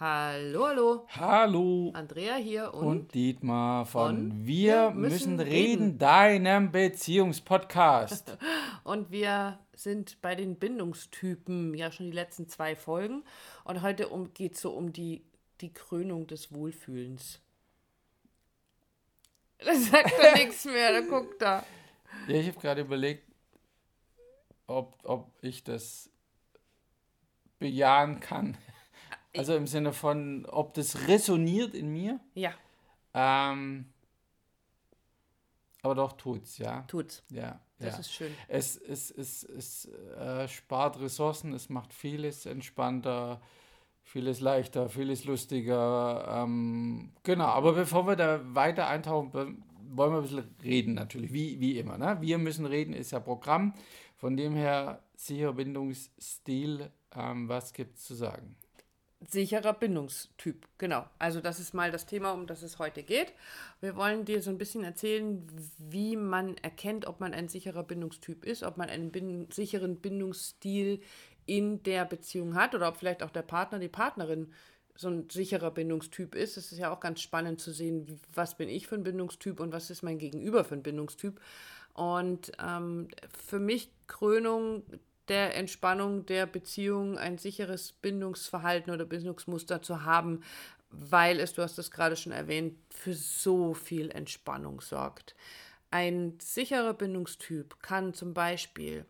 Hallo, hallo. Hallo. Andrea hier und, Und Dietmar von, von Wir müssen müssen reden, reden. deinem Beziehungspodcast. und wir sind bei den Bindungstypen ja schon die letzten zwei Folgen. Und heute um, geht es so um die, die Krönung des Wohlfühlens. Da sagt er nichts mehr, da guckt er. ja, ich habe gerade überlegt, ob, ob ich das bejahen kann. Also im Sinne von, ob das resoniert in mir. Ja, Ähm, aber doch tut's, ja. tut's. Ja, Das ja. ist schön. Es, es, es, es äh, spart Ressourcen, es macht vieles entspannter, vieles leichter, vieles lustiger. Ähm, genau, aber bevor wir da weiter eintauchen, wollen wir ein bisschen reden natürlich, wie, wie immer. Ne? Wir müssen reden ist ja Programm, von dem her sicherer Bindungsstil, ähm, was gibt's zu sagen? Sicherer Bindungstyp, genau. Also das ist mal das Thema, um das es heute geht. Wir wollen dir so ein bisschen erzählen, wie man erkennt, ob man ein sicherer Bindungstyp ist, ob man einen bin sicheren Bindungsstil in der Beziehung hat oder ob vielleicht auch der Partner, die Partnerin so ein sicherer Bindungstyp ist. Es ist ja auch ganz spannend zu sehen, wie, was bin ich für ein Bindungstyp und was ist mein Gegenüber für ein Bindungstyp. Und ähm, für mich Krönung der Entspannung der Beziehung ein sicheres Bindungsverhalten oder Bindungsmuster zu haben, weil es, du hast es gerade schon erwähnt, für so viel Entspannung sorgt. Ein sicherer Bindungstyp kann zum Beispiel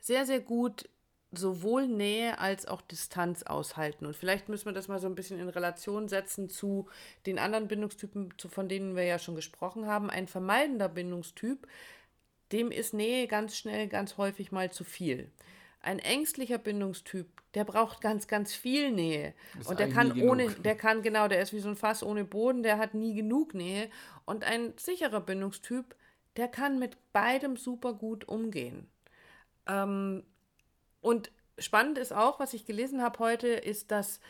sehr, sehr gut sowohl Nähe als auch Distanz aushalten. Und vielleicht müssen wir das mal so ein bisschen in Relation setzen zu den anderen Bindungstypen, von denen wir ja schon gesprochen haben. Ein vermeidender Bindungstyp, dem ist Nähe ganz schnell, ganz häufig mal zu viel. Ein ängstlicher Bindungstyp, der braucht ganz, ganz viel Nähe. Ist Und der kann nie genug. ohne, der kann, genau, der ist wie so ein Fass ohne Boden, der hat nie genug Nähe. Und ein sicherer Bindungstyp, der kann mit beidem super gut umgehen. Ähm, und spannend ist auch, was ich gelesen habe heute, ist, dass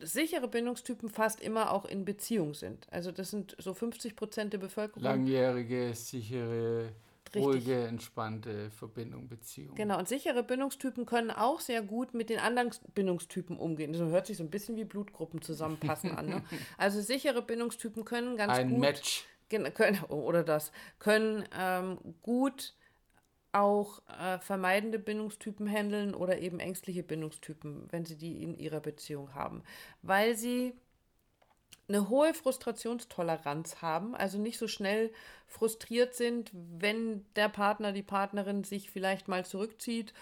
sichere Bindungstypen fast immer auch in Beziehung sind. Also das sind so 50 Prozent der Bevölkerung. Langjährige, sichere. Ruhige, entspannte Verbindung, Beziehung. Genau, und sichere Bindungstypen können auch sehr gut mit den anderen Bindungstypen umgehen. So hört sich so ein bisschen wie Blutgruppen zusammenpassen an. Ne? Also sichere Bindungstypen können ganz Ein gut Match. Gen- können, oder das, können ähm, gut auch äh, vermeidende Bindungstypen handeln oder eben ängstliche Bindungstypen, wenn sie die in ihrer Beziehung haben, weil sie eine hohe Frustrationstoleranz haben, also nicht so schnell frustriert sind, wenn der Partner, die Partnerin sich vielleicht mal zurückzieht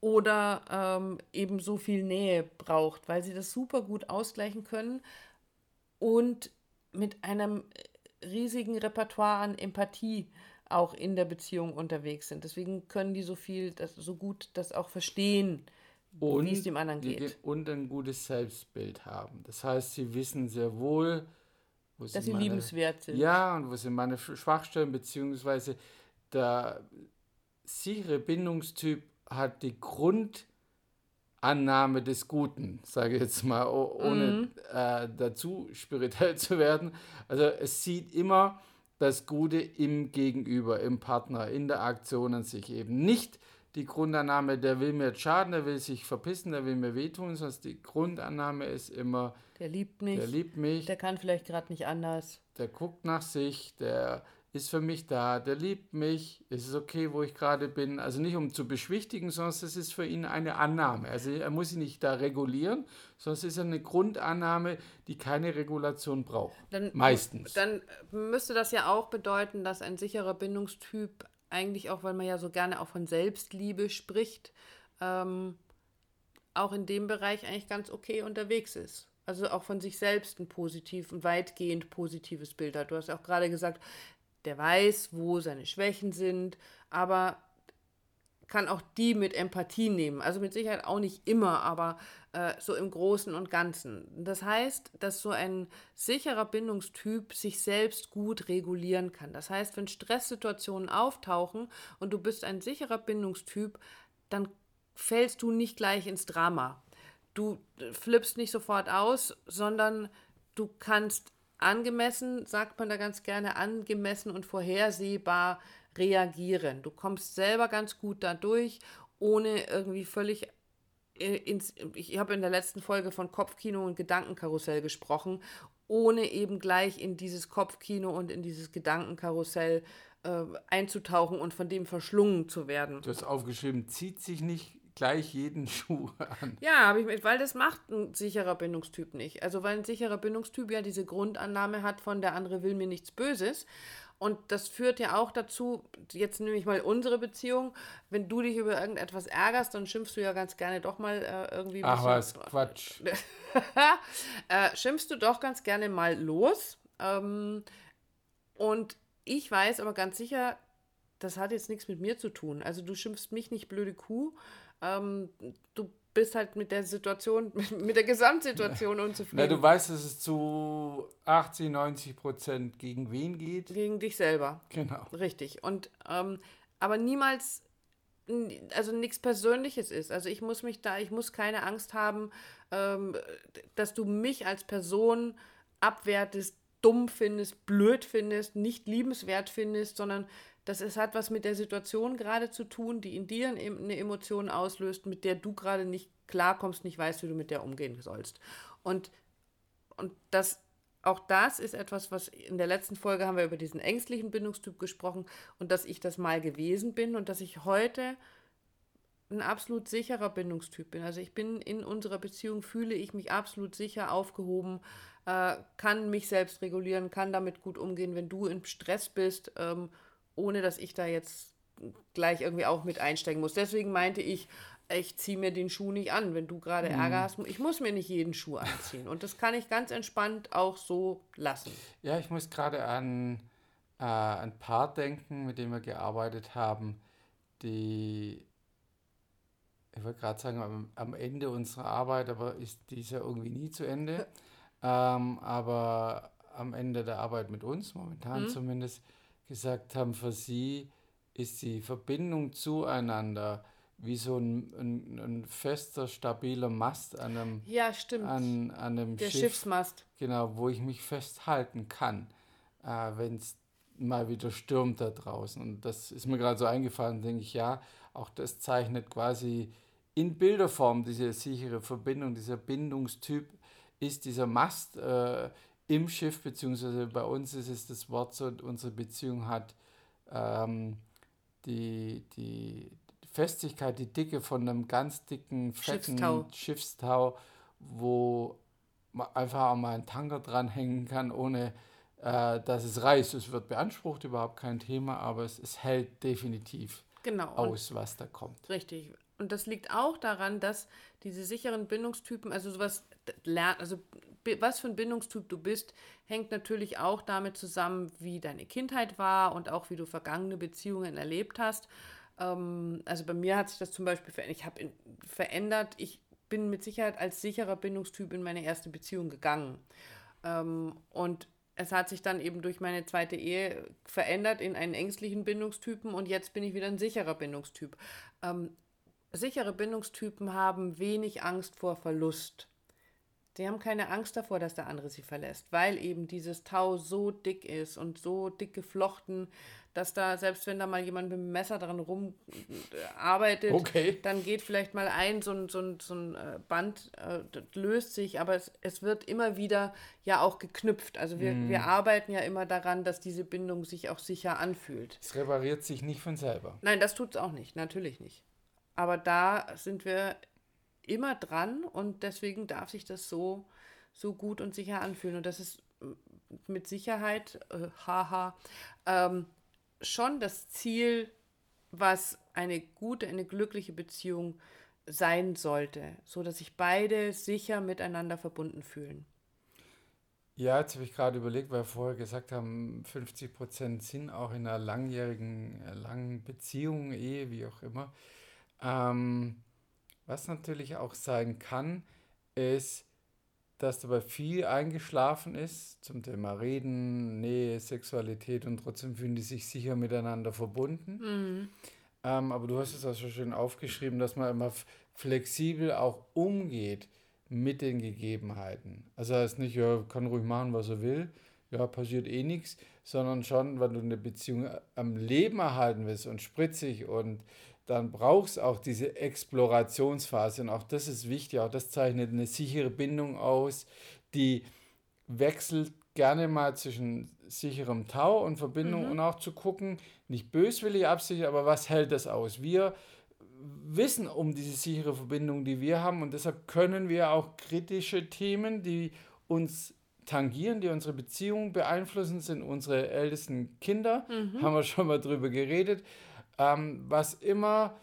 oder ähm, eben so viel Nähe braucht, weil sie das super gut ausgleichen können und mit einem riesigen Repertoire an Empathie auch in der Beziehung unterwegs sind. Deswegen können die so viel, das, so gut das auch verstehen, wie es dem anderen geht. Und ein gutes Selbstbild haben. Das heißt, sie wissen sehr wohl, wo Dass sie meine, liebenswert sind. Ja, und wo sind meine Sch- Schwachstellen, beziehungsweise der sichere Bindungstyp hat die Grundannahme des Guten, sage ich jetzt mal, ohne Mhm. äh, dazu spirituell zu werden. Also es sieht immer das Gute im Gegenüber, im Partner, in der Aktion an sich eben. Nicht die Grundannahme, der will mir jetzt schaden, der will sich verpissen, der will mir wehtun, sondern die Grundannahme ist immer, Der liebt mich, der liebt mich, der kann vielleicht gerade nicht anders. der guckt nach sich, der ist für mich da, der liebt mich, es ist okay, wo ich gerade bin. Also nicht um zu beschwichtigen, sondern es ist für ihn eine Annahme. Also er muss sich nicht da regulieren, sondern es ist eine Grundannahme, die keine Regulation braucht. Dann, Meistens. Dann müsste das ja auch bedeuten, dass ein sicherer Bindungstyp eigentlich auch, weil man ja so gerne auch von Selbstliebe spricht, ähm, auch in dem Bereich eigentlich ganz okay unterwegs ist. Also auch von sich selbst ein positiv, ein weitgehend positives Bild hat. Du hast ja auch gerade gesagt, der weiß, wo seine Schwächen sind, aber kann auch die mit Empathie nehmen. Also mit Sicherheit auch nicht immer, aber äh, so im Großen und Ganzen. Das heißt, dass so ein sicherer Bindungstyp sich selbst gut regulieren kann. Das heißt, wenn Stresssituationen auftauchen und du bist ein sicherer Bindungstyp, dann fällst du nicht gleich ins Drama. Du äh, flippst nicht sofort aus, sondern du kannst angemessen, sagt man da ganz gerne, angemessen und vorhersehbar reagieren. Du kommst selber ganz gut dadurch, ohne irgendwie völlig äh, ins, ich habe in der letzten Folge von Kopfkino und Gedankenkarussell gesprochen, ohne eben gleich in dieses Kopfkino und in dieses Gedankenkarussell äh, einzutauchen und von dem verschlungen zu werden. Du hast aufgeschrieben, zieht sich nicht gleich jeden Schuh an. Ja, habe ich mit, weil das macht ein sicherer Bindungstyp nicht. Also weil ein sicherer Bindungstyp ja diese Grundannahme hat von der andere will mir nichts Böses. Und das führt ja auch dazu, jetzt nehme ich mal unsere Beziehung, wenn du dich über irgendetwas ärgerst, dann schimpfst du ja ganz gerne doch mal äh, irgendwie. Ach was, Quatsch. äh, schimpfst du doch ganz gerne mal los. Ähm, und ich weiß aber ganz sicher, das hat jetzt nichts mit mir zu tun. Also du schimpfst mich nicht blöde Kuh. Ähm, du bist halt mit der Situation, mit der Gesamtsituation unzufrieden. Na, du weißt, dass es zu 80, 90 Prozent gegen wen geht? Gegen dich selber. Genau. Richtig. Und ähm, aber niemals, also nichts Persönliches ist. Also ich muss mich da, ich muss keine Angst haben, ähm, dass du mich als Person abwertest, dumm findest, blöd findest, nicht liebenswert findest, sondern das es hat was mit der Situation gerade zu tun, die in dir eine Emotion auslöst, mit der du gerade nicht klarkommst, nicht weißt, wie du mit der umgehen sollst. Und, und das, auch das ist etwas, was in der letzten Folge haben wir über diesen ängstlichen Bindungstyp gesprochen und dass ich das mal gewesen bin und dass ich heute ein absolut sicherer Bindungstyp bin. Also ich bin in unserer Beziehung, fühle ich mich absolut sicher aufgehoben, äh, kann mich selbst regulieren, kann damit gut umgehen, wenn du im Stress bist, ähm, ohne dass ich da jetzt gleich irgendwie auch mit einsteigen muss. Deswegen meinte ich, ich ziehe mir den Schuh nicht an. Wenn du gerade mhm. Ärger hast, ich muss mir nicht jeden Schuh anziehen. Und das kann ich ganz entspannt auch so lassen. Ja, ich muss gerade an äh, ein Paar denken, mit dem wir gearbeitet haben, die, ich wollte gerade sagen, am, am, Ende unserer Arbeit, aber ist dies ja irgendwie nie zu Ende. Ähm, aber am Ende der Arbeit mit uns, momentan mhm. zumindest, gesagt haben, für sie ist die Verbindung zueinander wie so ein, ein, ein, fester, stabiler Mast an einem, ja, stimmt. An, an einem Der Schiff, Schiffsmast. Genau, wo ich mich festhalten kann, äh, wenn es mal wieder stürmt da draußen. Und das ist mir gerade so eingefallen, denke ich, ja, auch das zeichnet quasi in Bilderform diese sichere Verbindung, dieser Bindungstyp ist dieser Mast äh, im Schiff, beziehungsweise bei uns ist es das Wort so, unsere Beziehung hat ähm, die, die Festigkeit, die Dicke von einem ganz dicken, fetten Schiffstau, Schiffstau wo man einfach auch mal einen Tanker dranhängen kann, ohne äh, dass es reißt. Es wird beansprucht, überhaupt kein Thema, aber es, es hält definitiv genau. aus, was da kommt. Richtig. Und das liegt auch daran, dass diese sicheren Bindungstypen, also sowas lernen, also was für ein Bindungstyp du bist, hängt natürlich auch damit zusammen, wie deine Kindheit war und auch wie du vergangene Beziehungen erlebt hast. Ähm, also bei mir hat sich das zum Beispiel verändert. Ich habe verändert, ich bin mit Sicherheit als sicherer Bindungstyp in meine erste Beziehung gegangen. Ähm, und es hat sich dann eben durch meine zweite Ehe verändert in einen ängstlichen Bindungstypen und jetzt bin ich wieder ein sicherer Bindungstyp. Ähm, sichere Bindungstypen haben wenig Angst vor Verlust. Die haben keine Angst davor, dass der andere sie verlässt, weil eben dieses Tau so dick ist und so dick geflochten, dass da, selbst wenn da mal jemand mit dem Messer dran rumarbeitet, äh, okay. dann geht vielleicht mal ein, so ein, so ein, so ein äh, Band äh, löst sich, aber es, es wird immer wieder ja auch geknüpft. Also wir, mm. wir arbeiten ja immer daran, dass diese Bindung sich auch sicher anfühlt. Es repariert sich nicht von selber. Nein, das tut es auch nicht, natürlich nicht. Aber da sind wir immer dran und deswegen darf sich das so, so gut und sicher anfühlen. Und das ist mit Sicherheit, äh, haha, ähm, schon das Ziel, was eine gute, eine glückliche Beziehung sein sollte, so dass sich beide sicher miteinander verbunden fühlen. Ja, jetzt habe ich gerade überlegt, weil wir vorher gesagt haben, 50 Prozent sind auch in einer langjährigen, äh, langen Beziehung, Ehe, wie auch immer. Ähm, was natürlich auch sein kann, ist, dass dabei viel eingeschlafen ist zum Thema Reden, Nähe, Sexualität und trotzdem fühlen die sich sicher miteinander verbunden. Mhm. Ähm, aber du hast es auch schon schön aufgeschrieben, dass man immer flexibel auch umgeht mit den Gegebenheiten. Also heißt nicht, ja, kann ruhig machen, was er will, ja, passiert eh nichts, sondern schon, wenn du eine Beziehung am Leben erhalten willst und spritzig und dann braucht es auch diese Explorationsphase. Und auch das ist wichtig, auch das zeichnet eine sichere Bindung aus, die wechselt gerne mal zwischen sicherem Tau und Verbindung mhm. und auch zu gucken, nicht böswillig absichern, aber was hält das aus? Wir wissen um diese sichere Verbindung, die wir haben und deshalb können wir auch kritische Themen, die uns tangieren, die unsere Beziehung beeinflussen, sind unsere ältesten Kinder, mhm. haben wir schon mal drüber geredet, ähm, was immer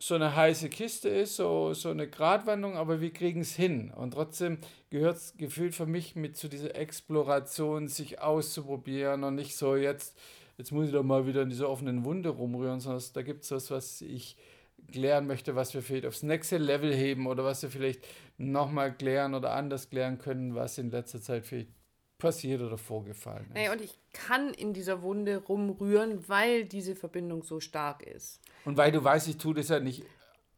so eine heiße Kiste ist, so, so eine Gratwanderung, aber wir kriegen es hin. Und trotzdem gehört es gefühlt für mich mit zu dieser Exploration, sich auszuprobieren und nicht so jetzt, jetzt muss ich doch mal wieder in dieser offenen Wunde rumrühren, sondern da gibt es was, was ich klären möchte, was wir vielleicht aufs nächste Level heben oder was wir vielleicht nochmal klären oder anders klären können, was in letzter Zeit vielleicht passiert oder vorgefallen ist. Naja, und ich kann in dieser Wunde rumrühren, weil diese Verbindung so stark ist. Und weil du weißt, ich tue das ja nicht.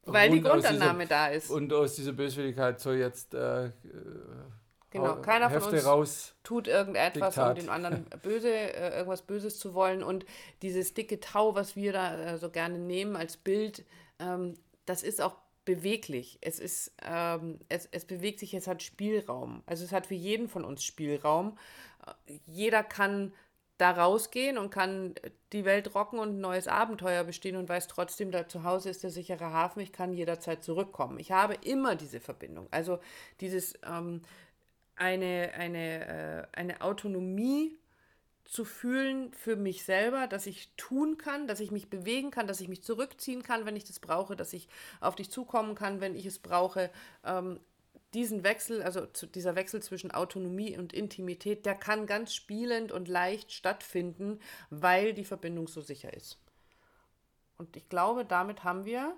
Weil die Grundannahme dieser, da ist. Und aus dieser Böswilligkeit soll jetzt. Äh, Genau, keiner Hefte von uns raus, tut irgendetwas, Diktat. um den anderen böse, äh, irgendwas Böses zu wollen. Und dieses dicke Tau, was wir da äh, so gerne nehmen als Bild, ähm, das ist auch beweglich. Es ist, ähm, es, es bewegt sich, es hat Spielraum. Also es hat für jeden von uns Spielraum. Jeder kann da rausgehen und kann die Welt rocken und ein neues Abenteuer bestehen und weiß trotzdem, da zu Hause ist der sichere Hafen, ich kann jederzeit zurückkommen. Ich habe immer diese Verbindung. Also dieses ähm, eine, eine, äh, eine Autonomie zu fühlen für mich selber, dass ich tun kann, dass ich mich bewegen kann, dass ich mich zurückziehen kann, wenn ich das brauche, dass ich auf dich zukommen kann, wenn ich es brauche. Ähm, diesen Wechsel, also dieser Wechsel zwischen Autonomie und Intimität, der kann ganz spielend und leicht stattfinden, weil die Verbindung so sicher ist. Und ich glaube, damit haben wir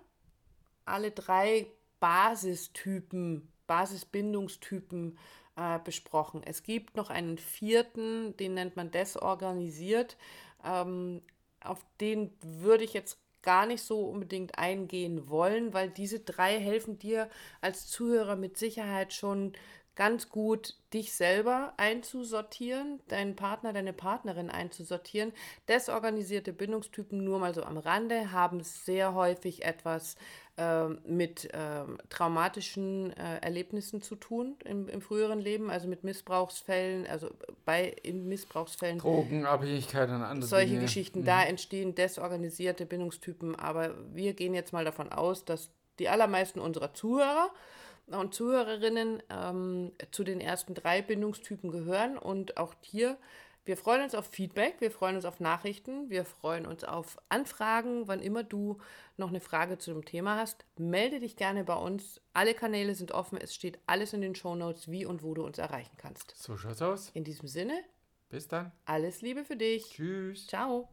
alle drei Basistypen, Basisbindungstypen äh, besprochen. Es gibt noch einen vierten, den nennt man desorganisiert. Ähm, auf den würde ich jetzt gar nicht so unbedingt eingehen wollen, weil diese drei helfen dir als Zuhörer mit Sicherheit schon ganz gut, dich selber einzusortieren, deinen Partner, deine Partnerin einzusortieren. Desorganisierte Bindungstypen, nur mal so am Rande, haben sehr häufig etwas äh, mit äh, traumatischen äh, Erlebnissen zu tun im, im, früheren Leben, also mit Missbrauchsfällen, also bei in Missbrauchsfällen. Drogenabhängigkeit und andere Solche Dinge. Geschichten, mhm. da entstehen desorganisierte Bindungstypen, aber wir gehen jetzt mal davon aus, dass die allermeisten unserer Zuhörer und Zuhörerinnen ähm, zu den ersten drei Bindungstypen gehören. Und auch hier, wir freuen uns auf Feedback, wir freuen uns auf Nachrichten, wir freuen uns auf Anfragen. Wann immer du noch eine Frage zu dem Thema hast, melde dich gerne bei uns. Alle Kanäle sind offen, es steht alles in den Shownotes, wie und wo du uns erreichen kannst. So schaut's aus. In diesem Sinne. Bis dann. Alles Liebe für dich. Tschüss. Ciao.